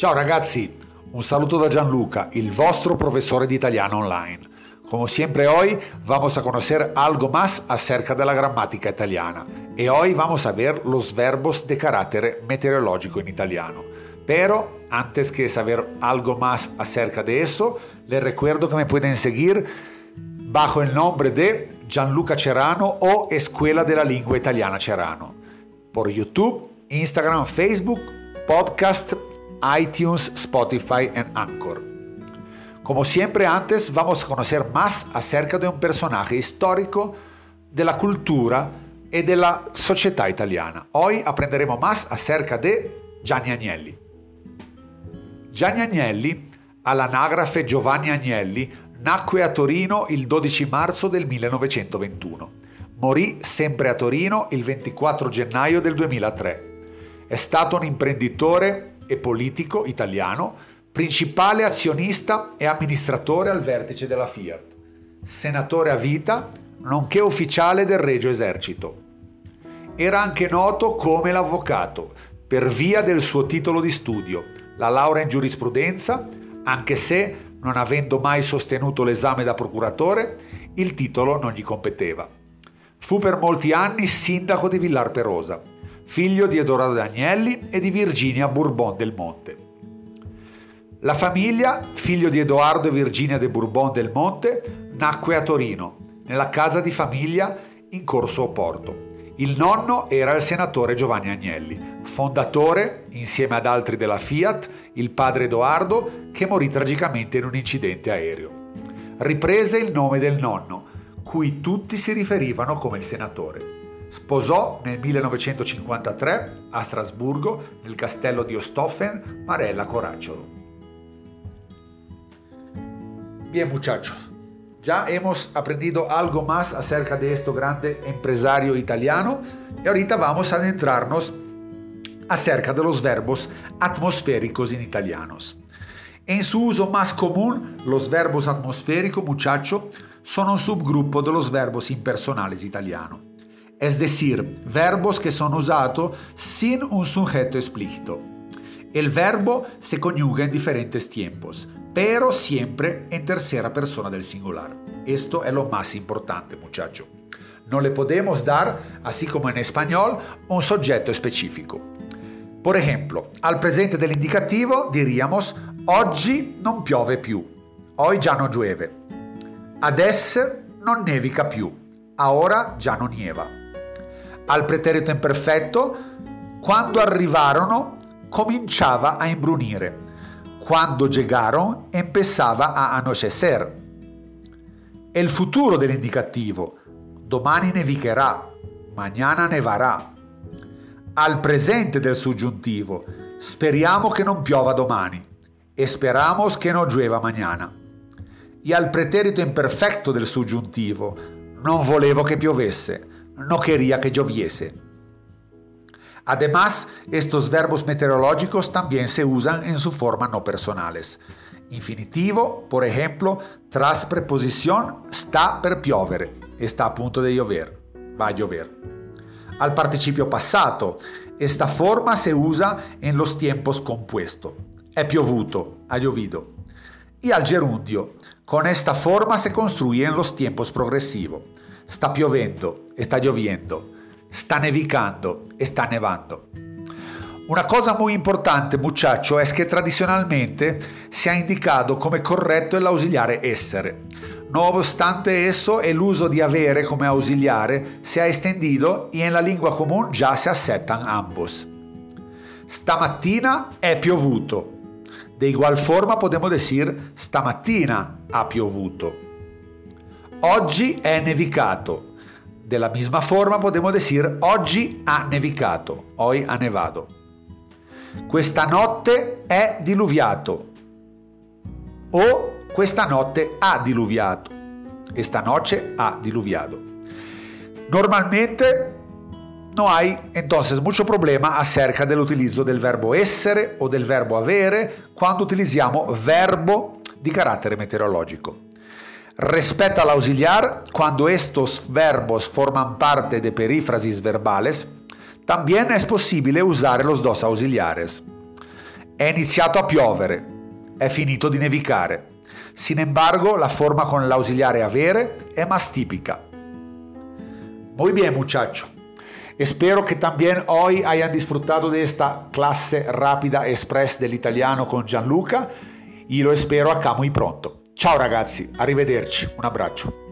Ciao ragazzi, un saludo da Gianluca, il vostro profesor de italiano online. Como siempre hoy vamos a conocer algo más acerca de la gramática italiana y hoy vamos a ver los verbos de carácter meteorológico en italiano. Pero antes que saber algo más acerca de eso, les recuerdo que me pueden seguir bajo el nombre de Gianluca Cerano o Escuela de la Lingua Italiana Cerano por YouTube, Instagram, Facebook, podcast iTunes, Spotify y Anchor. Como siempre antes, vamos a conocer más acerca de un personaje histórico de la cultura y de la sociedad italiana. Hoy aprenderemo más acerca de Gianni Agnelli. Gianni Agnelli, all'anagrafe Giovanni Agnelli, nacque a Torino il 12 marzo del 1921. Morì sempre a Torino il 24 gennaio del 2003. È stato un imprenditore e politico italiano, principale azionista e amministratore al vertice della Fiat, senatore a vita, nonché ufficiale del Regio Esercito. Era anche noto come l'avvocato, per via del suo titolo di studio, la laurea in giurisprudenza, anche se, non avendo mai sostenuto l'esame da procuratore, il titolo non gli competeva. Fu per molti anni sindaco di Villar Perosa figlio di Edoardo Agnelli e di Virginia Bourbon del Monte. La famiglia, figlio di Edoardo e Virginia de Bourbon del Monte, nacque a Torino, nella casa di famiglia in Corso Oporto. Il nonno era il senatore Giovanni Agnelli, fondatore, insieme ad altri della Fiat, il padre Edoardo, che morì tragicamente in un incidente aereo. Riprese il nome del nonno, cui tutti si riferivano come il senatore. Sposò nel 1953 a Strasburgo, nel castello di Ostoffen, Marella Coracciolo. Bien muchachos, ya hemos aprendido algo más acerca de este grande empresario italiano y ahorita vamos a adentrarnos acerca de los verbos atmosféricos en italianos. En su uso más común, los verbos atmosféricos, muchacho, son un subgrupo de los verbos impersonales italianos es decir, verbos que son usados sin un sujeto explícito. El verbo se conjuga en diferentes tiempos, pero siempre en tercera persona del singular. Esto es lo más importante, muchacho. No le podemos dar, así como en español, un sujeto específico. Por ejemplo, al presente dell'indicativo diríamos oggi non piove più, hoy già non llueve. Adesso non nevica più, ora già non nieva al preterito imperfetto, quando arrivarono cominciava a imbrunire, quando llegaron empezaba a anochecer. El futuro dell'indicativo, domani nevicherà, mañana nevarà. Al presente del soggiuntivo, speriamo che non piova domani, esperamos che non llueva mañana. E al preterito imperfetto del soggiuntivo, non volevo che piovesse, no quería que lloviese. Además, estos verbos meteorológicos también se usan en su forma no personales. Infinitivo, por ejemplo, tras preposición está per piovere, está a punto de llover, va a llover. Al participio passato, esta forma se usa en los tiempos compuestos. È piovuto, ha llovido. Y al gerundio, con esta forma se construye en los tiempos progresivos. Sta piovendo e sta lloviendo. Sta nevicando e sta nevando. Una cosa muy importante, muchacho, es que tradicionalmente se ha indicado come corretto el ausiliare essere. No obstante eso, el uso di avere come ausiliare se ha estendido y en la lingua común già si aceptan ambos. Stamattina è piovuto. De igual forma podemos decir stamattina ha piovuto. Oggi è nevicato. Della misma forma possiamo dire oggi ha nevicato, hoy ha nevado. Questa notte è diluviato. O questa notte ha diluviato. Esta noche ha diluviado. Normalmente no hay entonces mucho problema acerca dell'utilizzo del verbo essere o del verbo avere quando utilizziamo verbo di carattere meteorologico. Respecto al auxiliar, cuando estos verbos forman parte de perífrasis verbales, también es posible usar los dos auxiliares. È iniziato a piovere, è finito di nevicare. Sin embargo, la forma con l'ausiliare avere è más típica. Muy bien, muchacho. Espero que también hoy hayan disfrutado de esta clase rápida express del italiano con Gianluca y lo espero acá muy pronto. Ciao ragazzi, arrivederci, un abbraccio.